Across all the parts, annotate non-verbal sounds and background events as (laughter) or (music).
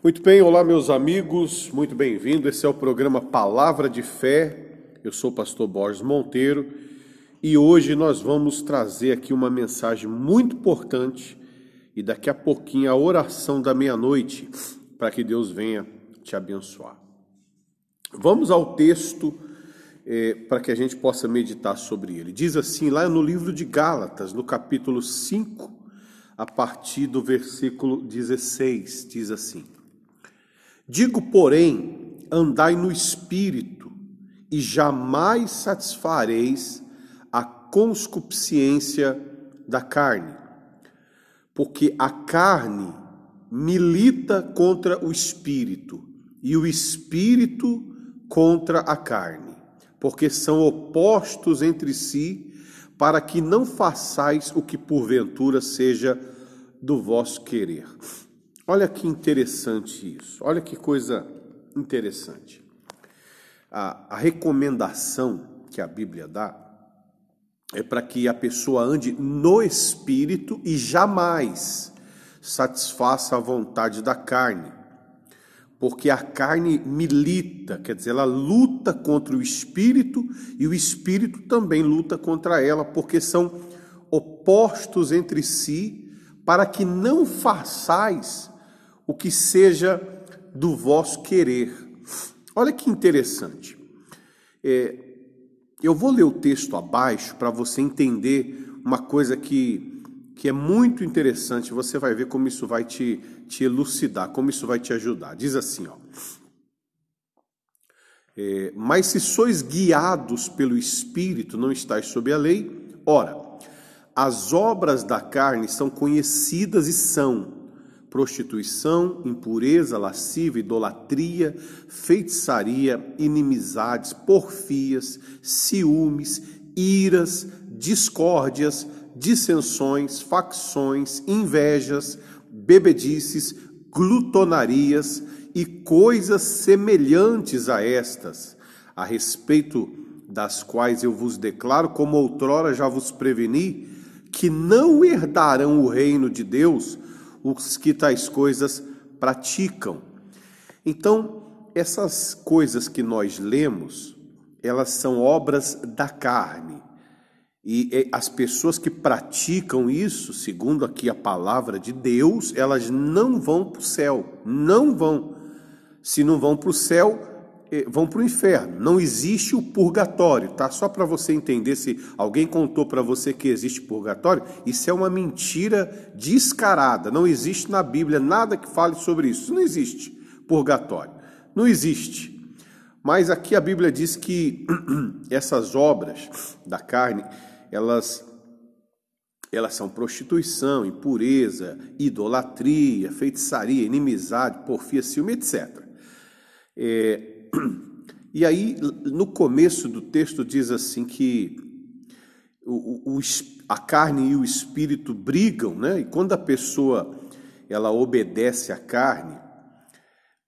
Muito bem, olá meus amigos, muito bem-vindo. Esse é o programa Palavra de Fé. Eu sou o pastor Borges Monteiro e hoje nós vamos trazer aqui uma mensagem muito importante e daqui a pouquinho a oração da meia-noite para que Deus venha te abençoar. Vamos ao texto é, para que a gente possa meditar sobre ele. Diz assim, lá no livro de Gálatas, no capítulo 5, a partir do versículo 16, diz assim. Digo, porém, andai no espírito, e jamais satisfareis a conscupiscência da carne, porque a carne milita contra o espírito, e o espírito contra a carne, porque são opostos entre si, para que não façais o que porventura seja do vosso querer. Olha que interessante isso, olha que coisa interessante. A, a recomendação que a Bíblia dá é para que a pessoa ande no espírito e jamais satisfaça a vontade da carne. Porque a carne milita, quer dizer, ela luta contra o espírito e o espírito também luta contra ela, porque são opostos entre si, para que não façais o que seja do vosso querer. Olha que interessante. É, eu vou ler o texto abaixo para você entender uma coisa que, que é muito interessante. Você vai ver como isso vai te, te elucidar, como isso vai te ajudar. Diz assim, ó. É, mas se sois guiados pelo Espírito, não estáis sob a lei. Ora, as obras da carne são conhecidas e são prostituição, impureza, lascívia, idolatria, feitiçaria, inimizades, porfias, ciúmes, iras, discórdias, dissensões, facções, invejas, bebedices, glutonarias e coisas semelhantes a estas, a respeito das quais eu vos declaro, como outrora já vos preveni, que não herdarão o reino de Deus os que tais coisas praticam. Então, essas coisas que nós lemos, elas são obras da carne. E as pessoas que praticam isso, segundo aqui a palavra de Deus, elas não vão para o céu, não vão. Se não vão para o céu, vão para o inferno. Não existe o purgatório, tá? Só para você entender, se alguém contou para você que existe purgatório, isso é uma mentira descarada. Não existe na Bíblia nada que fale sobre isso. Não existe purgatório. Não existe. Mas aqui a Bíblia diz que (clears throat) essas obras da carne, elas elas são prostituição, impureza, idolatria, feitiçaria, inimizade, porfia, ciúme, etc. É, e aí, no começo do texto, diz assim que o, o, a carne e o espírito brigam, né? E quando a pessoa ela obedece à carne,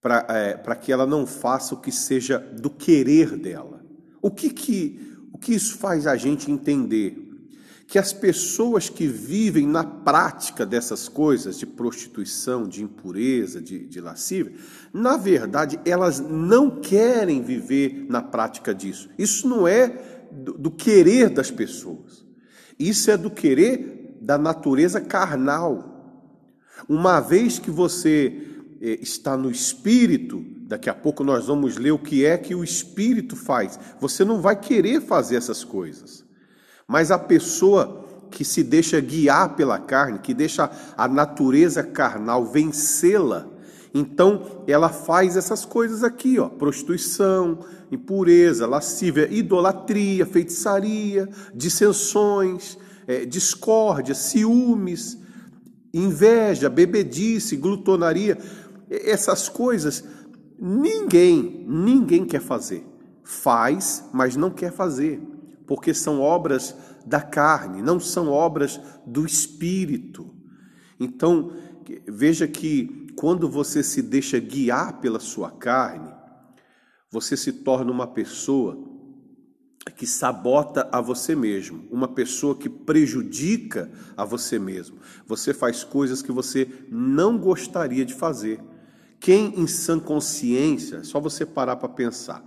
para é, que ela não faça o que seja do querer dela. O que, que, o que isso faz a gente entender? Que as pessoas que vivem na prática dessas coisas, de prostituição, de impureza, de, de lascívia, na verdade, elas não querem viver na prática disso. Isso não é do, do querer das pessoas. Isso é do querer da natureza carnal. Uma vez que você eh, está no espírito, daqui a pouco nós vamos ler o que é que o espírito faz. Você não vai querer fazer essas coisas. Mas a pessoa que se deixa guiar pela carne, que deixa a natureza carnal vencê-la, então ela faz essas coisas aqui, ó, prostituição, impureza, lascívia, idolatria, feitiçaria, dissensões, é, discórdia, ciúmes, inveja, bebedice, glutonaria, essas coisas ninguém, ninguém quer fazer. Faz, mas não quer fazer porque são obras da carne, não são obras do espírito. Então, veja que quando você se deixa guiar pela sua carne, você se torna uma pessoa que sabota a você mesmo, uma pessoa que prejudica a você mesmo. Você faz coisas que você não gostaria de fazer, Quem em sã consciência, só você parar para pensar,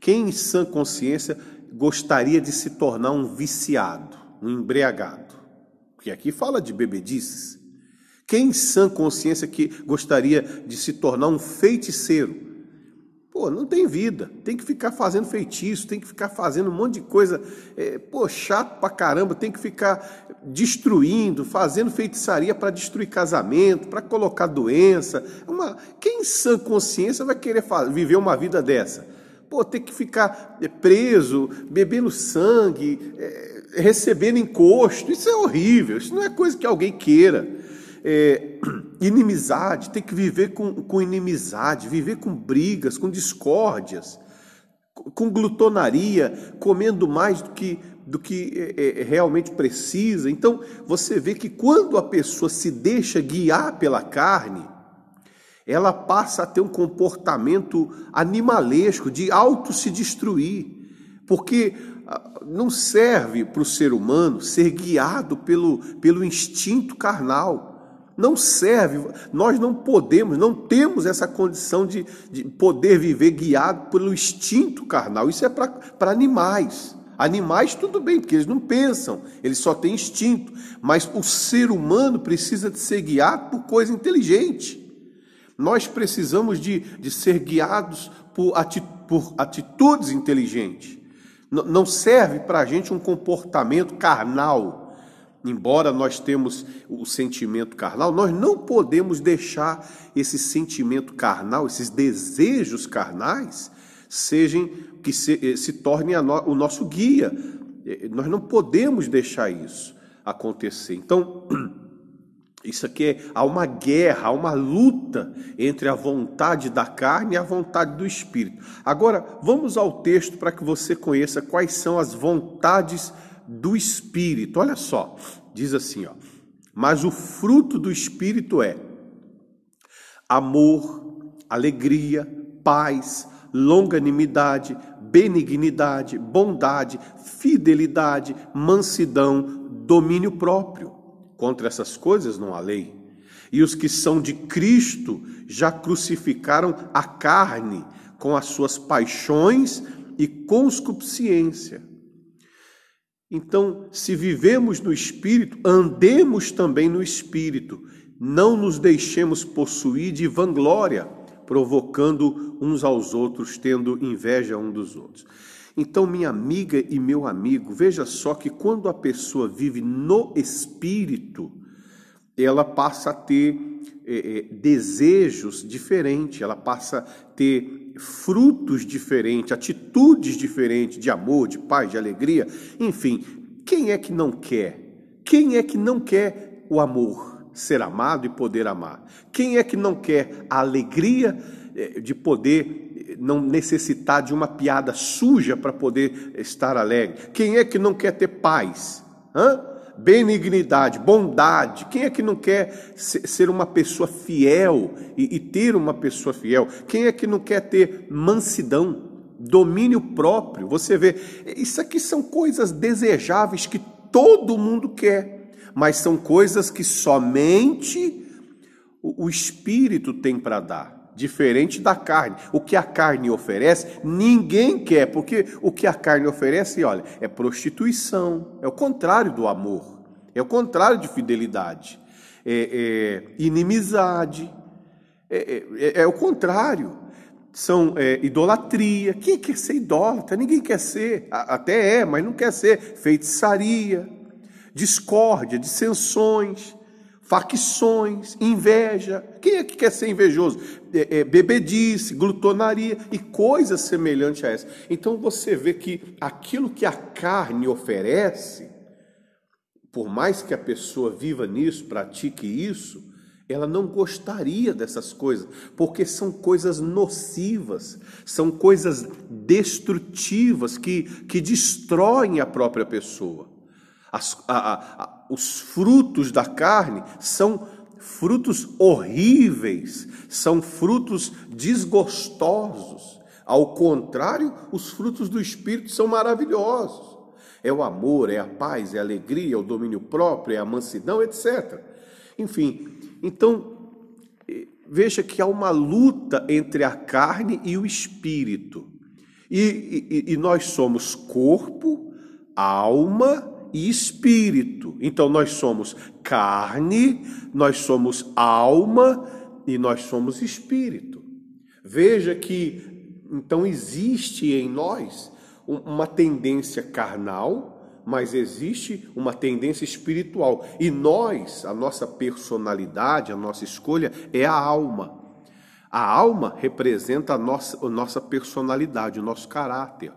quem em sã consciência gostaria de se tornar um viciado, um embriagado? Porque aqui fala de bebedices. Quem em sã consciência que gostaria de se tornar um feiticeiro? Pô, não tem vida, tem que ficar fazendo feitiço, tem que ficar fazendo um monte de coisa, é, pô, chato pra caramba, tem que ficar destruindo, fazendo feitiçaria para destruir casamento, para colocar doença. Uma, quem em sã consciência vai querer viver uma vida dessa? Pô, ter que ficar é, preso, bebendo sangue, é, recebendo encosto, isso é horrível, isso não é coisa que alguém queira é, (clears throat) inimizade, tem que viver com, com inimizade, viver com brigas, com discórdias, com glutonaria, comendo mais do que, do que é, é, realmente precisa. Então, você vê que quando a pessoa se deixa guiar pela carne, ela passa a ter um comportamento animalesco, de auto se destruir, porque ah, não serve para o ser humano ser guiado pelo, pelo instinto carnal. Não serve, nós não podemos, não temos essa condição de, de poder viver guiado pelo instinto carnal. Isso é para animais. Animais, tudo bem, porque eles não pensam, eles só têm instinto. Mas o ser humano precisa de ser guiado por coisa inteligente. Nós precisamos de, de ser guiados por, ati, por atitudes inteligentes. não serve para a gente um comportamento carnal embora nós temos o sentimento carnal, nós não podemos deixar esse sentimento carnal, esses desejos carnais, sejam que se, eh, se tornem no, o nosso guia. Eh, nós não podemos deixar isso acontecer. Então, (clears throat) isso aqui é, há uma guerra, há uma luta entre a vontade da carne e a vontade do espírito. Agora, vamos ao texto para que você conheça quais são as vontades do Espírito. Olha só, diz assim, ó. Mas o fruto do Espírito é amor, alegria, paz, longanimidade, benignidade, bondade, fidelidade, mansidão, domínio próprio. Contra essas coisas não há lei. E os que são de Cristo já crucificaram a carne com as suas paixões e conscupiscência. Então, se vivemos no Espírito, andemos também no Espírito. Não nos deixemos possuir de vanglória, provocando uns aos outros, tendo inveja um dos outros. Então, minha amiga e meu amigo, veja só que quando a pessoa vive no Espírito, ela passa a ter é, é, desejos diferentes, ela passa a ter frutos diferentes, atitudes diferentes de amor, de paz, de alegria, enfim, quem é que não quer? Quem é que não quer o amor, ser amado e poder amar? Quem é que não quer a alegria eh, de poder não necessitar de uma piada suja para poder estar alegre? Quem é que não quer ter paz? Hã? benignidade, bondade. Quem é que não quer ser uma pessoa fiel e, ter uma pessoa fiel? Quem é que não quer ter mansidão, domínio próprio? Você vê, isso aqui são coisas desejáveis que todo mundo quer, mas são coisas que somente o Espírito tem para dar diferente da carne. O que a carne oferece, ninguém quer, porque o que a carne oferece, olha, é prostituição, é o contrário do amor, é o contrário de fidelidade, é, é inimizade, é, é, é, o contrário. São é, idolatria. Quem quer ser idólatra? Ninguém quer ser. Até é, mas não quer ser. Feitiçaria, discórdia, dissensões facções, inveja. Quem é que quer ser invejoso? É, é, bebedice, glutonaria e coisas semelhantes a essa. Então você vê que aquilo que a carne oferece, por mais que a pessoa viva nisso, pratique isso, ela não gostaria dessas coisas, porque são coisas nocivas, são coisas destrutivas que, que destroem a própria pessoa. As, a, a, os frutos da carne são frutos horríveis, são frutos desgostosos. Ao contrário, os frutos do Espírito são maravilhosos. É o amor, é a paz, é a alegria, é o domínio próprio, é a mansidão, etc. Enfim, então veja que há uma luta entre a carne e o espírito. E, e, e nós somos corpo, alma e espírito. Então nós somos carne, nós somos alma e nós somos espírito. Veja que então existe em nós uma tendência carnal, mas existe uma tendência espiritual. E nós, a nossa personalidade, a nossa escolha é a alma. A alma representa a nossa, a nossa personalidade, o nosso caráter.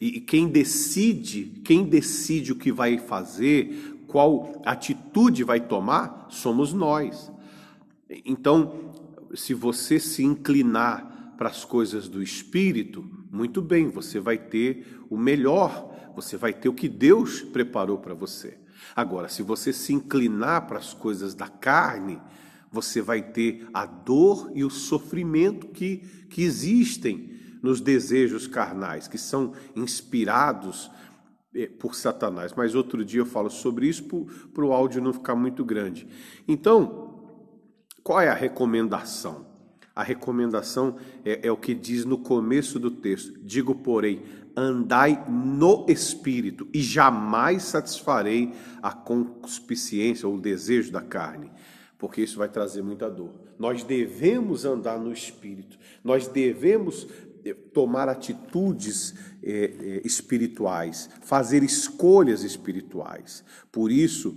E quem decide, quem decide o que vai fazer, qual atitude vai tomar, somos nós. Então, se você se inclinar para as coisas do espírito, muito bem, você vai ter o melhor, você vai ter o que Deus preparou para você. Agora, se você se inclinar para as coisas da carne, você vai ter a dor e o sofrimento que, que existem nos desejos carnais, que são inspirados eh, por Satanás. Mas outro dia eu falo sobre isso para o áudio não ficar muito grande. Então, qual é a recomendação? A recomendação é, é o que diz no começo do texto: digo, porém, andai no espírito e jamais satisfarei a concupiscência ou o desejo da carne, porque isso vai trazer muita dor. Nós devemos andar no espírito, nós devemos tomar atitudes é, é, espirituais, fazer escolhas espirituais. Por isso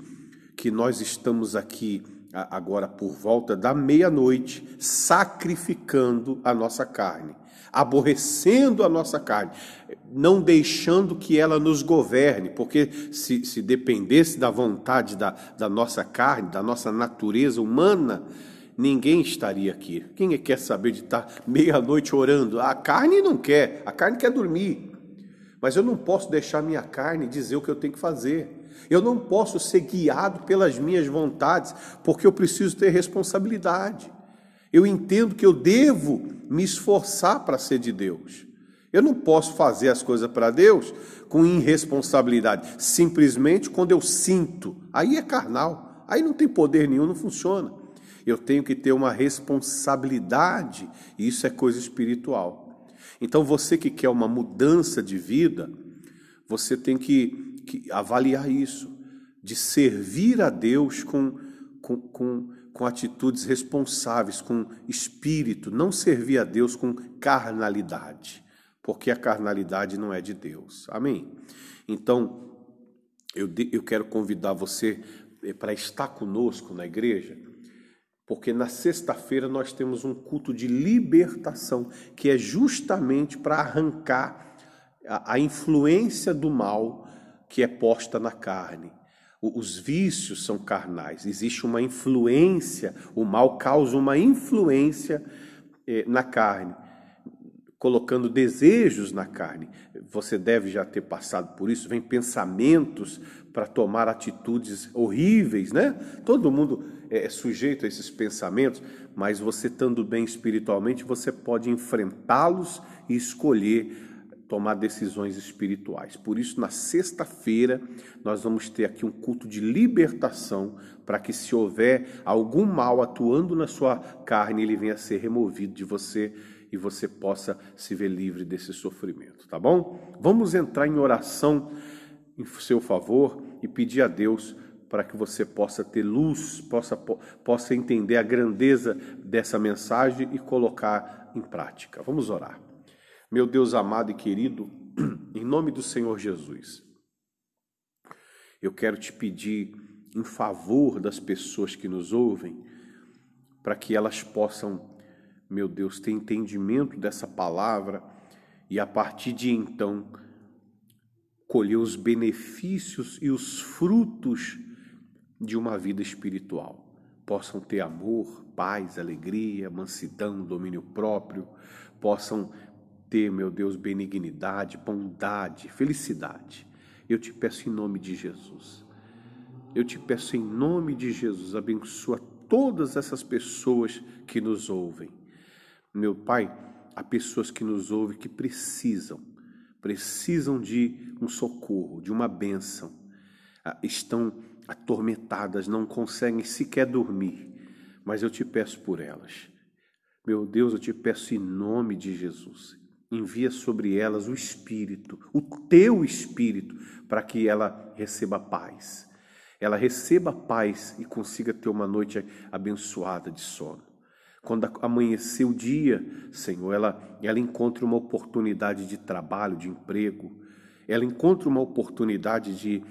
que nós estamos aqui agora por volta da meia-noite, sacrificando a nossa carne, aborrecendo a nossa carne, não deixando que ela nos governe, porque se, se dependesse da vontade da, da nossa carne, da nossa natureza humana, ninguém estaria aqui. Quem é quer saber de estar meia-noite orando? A carne não quer, a carne quer dormir. Mas eu não posso deixar minha carne dizer o que eu tenho que fazer. Eu não posso ser guiado pelas minhas vontades, porque eu preciso ter responsabilidade. Eu entendo que eu devo me esforçar para ser de Deus. Eu não posso fazer as coisas para Deus com irresponsabilidade, simplesmente quando eu sinto. Aí é carnal, aí não tem poder nenhum, não funciona. Eu tenho que ter uma responsabilidade, e isso é coisa espiritual. Então, você que quer uma mudança de vida, você tem que, que avaliar isso, de servir a Deus com, com, com, com atitudes responsáveis, com espírito, não servir a Deus com carnalidade, porque a carnalidade não é de Deus. Amém? Então, eu, eu quero convidar você eh, para estar conosco na igreja porque na sexta-feira nós temos um culto de libertação, que é justamente para arrancar a, influência do mal que é posta na carne. Os vícios são carnais, existe uma influência, o mal causa uma influência eh, na carne colocando desejos na carne. Você deve já ter passado por isso, vem pensamentos para tomar atitudes horríveis, né? Todo mundo é, é sujeito a esses pensamentos, mas você estando bem espiritualmente, você pode enfrentá-los e escolher tomar decisões espirituais. Por isso, na sexta-feira, nós vamos ter aqui um culto de libertação para que, se houver algum mal atuando na sua carne, ele venha a ser removido de você e você possa se ver livre desse sofrimento, tá bom? Vamos entrar em oração em seu favor e pedir a Deus para que você possa ter luz, possa, possa entender a grandeza dessa mensagem e colocar em prática. Vamos orar. Meu Deus amado e querido, (clears throat) em nome do Senhor Jesus, eu quero te pedir em favor das pessoas que nos ouvem, para que elas possam meu Deus, ter entendimento dessa palavra e a partir de então colher os benefícios e os frutos de uma vida espiritual. Possam ter amor, paz, alegria, mansidão, domínio próprio, possam ter, meu Deus, benignidade, bondade, felicidade. Eu te peço em nome de Jesus. Eu te peço em nome de Jesus, abençoa todas essas pessoas que nos ouvem meu Pai, há pessoas que nos ouvem que precisam, precisam de um socorro, de uma bênção. Ah, estão atormentadas, não conseguem sequer dormir. mas eu te peço por elas. Meu Deus, eu te peço em nome de Jesus. Envia sobre elas o Espírito, o teu Espírito, para que ela receba paz. Ela receba paz e consiga ter uma noite abençoada de sono. Quando amanhecer o dia, Senhor, ela, ela encontra uma oportunidade de trabalho, de emprego, ela encontra uma oportunidade de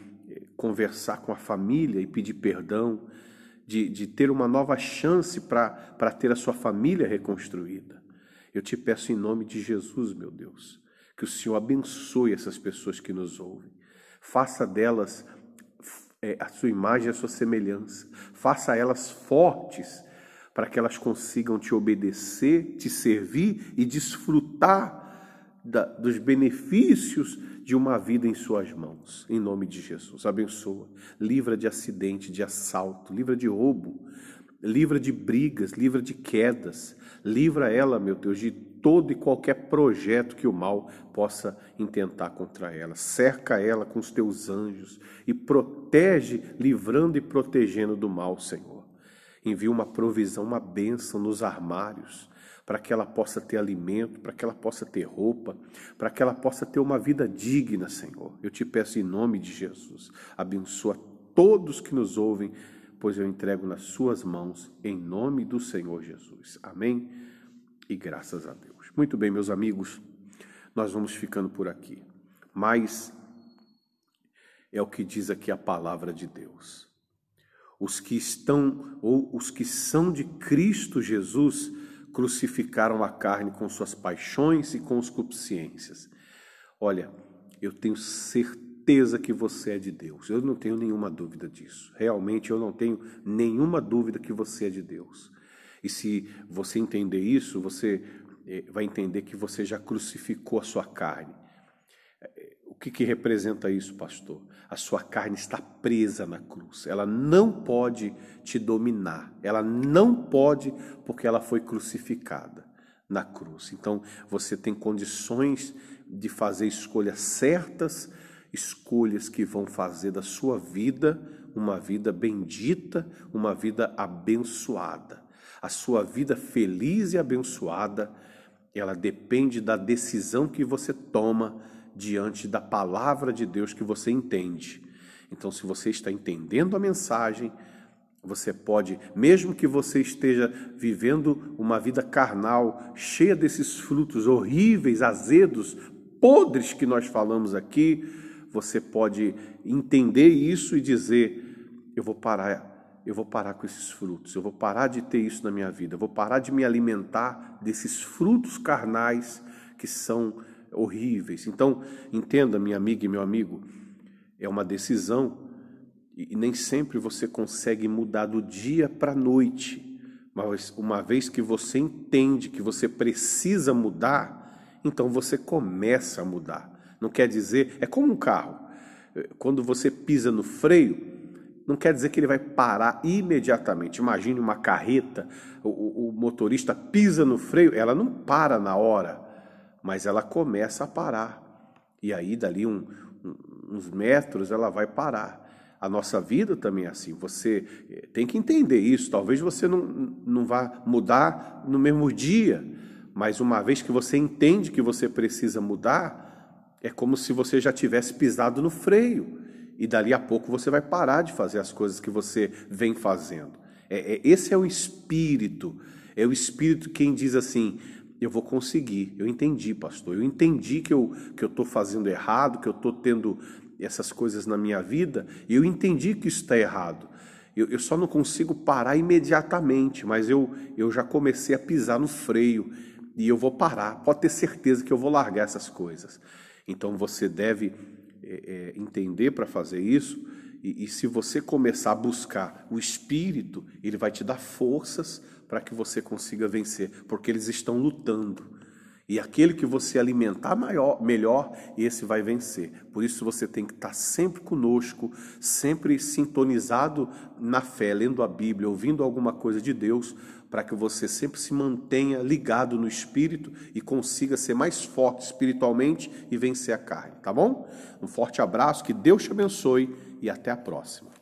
conversar com a família e pedir perdão, de, de ter uma nova chance para ter a sua família reconstruída. Eu te peço em nome de Jesus, meu Deus, que o Senhor abençoe essas pessoas que nos ouvem. Faça delas é, a sua imagem, a sua semelhança. Faça elas fortes para que elas consigam te obedecer, te servir e desfrutar da, dos benefícios de uma vida em suas mãos. Em nome de Jesus, abençoa. Livra de acidente, de assalto, livra de roubo, livra de brigas, livra de quedas. Livra ela, meu Deus, de todo e qualquer projeto que o mal possa intentar contra ela. Cerca ela com os teus anjos e protege, livrando e protegendo do mal, Senhor. Envia uma provisão, uma bênção nos armários para que ela possa ter alimento, para que ela possa ter roupa, para que ela possa ter uma vida digna, Senhor. Eu te peço em nome de Jesus, abençoa todos que nos ouvem, pois eu entrego nas suas mãos, em nome do Senhor Jesus. Amém? E graças a Deus. Muito bem, meus amigos, nós vamos ficando por aqui. Mas é o que diz aqui a palavra de Deus. Os que estão ou os que são de Cristo Jesus crucificaram a carne com suas paixões e conscupiscências. Olha, eu tenho certeza que você é de Deus. Eu não tenho nenhuma dúvida disso. Realmente eu não tenho nenhuma dúvida que você é de Deus. E se você entender isso, você eh, vai entender que você já crucificou a sua carne. Que, que representa isso, pastor? A sua carne está presa na cruz. Ela não pode te dominar. Ela não pode, porque ela foi crucificada na cruz. Então, você tem condições de fazer escolhas certas, escolhas que vão fazer da sua vida uma vida bendita, uma vida abençoada. A sua vida feliz e abençoada, ela depende da decisão que você toma diante da palavra de Deus que você entende. Então, se você está entendendo a mensagem, você pode, mesmo que você esteja vivendo uma vida carnal, cheia desses frutos horríveis, azedos, podres que nós falamos aqui, você pode entender isso e dizer: eu vou parar, eu vou parar com esses frutos, eu vou parar de ter isso na minha vida, eu vou parar de me alimentar desses frutos carnais que são horríveis. Então, entenda, minha amiga e meu amigo, é uma decisão e nem sempre você consegue mudar do dia para a noite. Mas uma vez que você entende que você precisa mudar, então você começa a mudar. Não quer dizer, é como um carro. Quando você pisa no freio, não quer dizer que ele vai parar imediatamente. Imagine uma carreta, o, o, motorista pisa no freio, ela não para na hora mas ela começa a parar. E aí, dali um, um, uns metros, ela vai parar. A nossa vida também é assim. Você eh, tem que entender isso. Talvez você não, não vá mudar no mesmo dia, mas uma vez que você entende que você precisa mudar, é como se você já tivesse pisado no freio. E dali a pouco você vai parar de fazer as coisas que você vem fazendo. É, é, esse é o espírito. É o espírito quem diz assim: eu vou conseguir. Eu entendi, pastor. Eu entendi que eu que eu estou fazendo errado, que eu estou tendo essas coisas na minha vida. E eu entendi que isso está errado. Eu, eu, só não consigo parar imediatamente, mas eu, eu já comecei a pisar no freio e eu vou parar. Pode ter certeza que eu vou largar essas coisas. Então você deve é, é, entender para fazer isso. E, e se você começar a buscar o Espírito, ele vai te dar forças para que você consiga vencer, porque eles estão lutando. E aquele que você alimentar maior, melhor, esse vai vencer. Por isso você tem que estar sempre conosco, sempre sintonizado na fé, lendo a Bíblia, ouvindo alguma coisa de Deus, para que você sempre se mantenha ligado no espírito e consiga ser mais forte espiritualmente e vencer a carne, tá bom? Um forte abraço, que Deus te abençoe e até a próxima.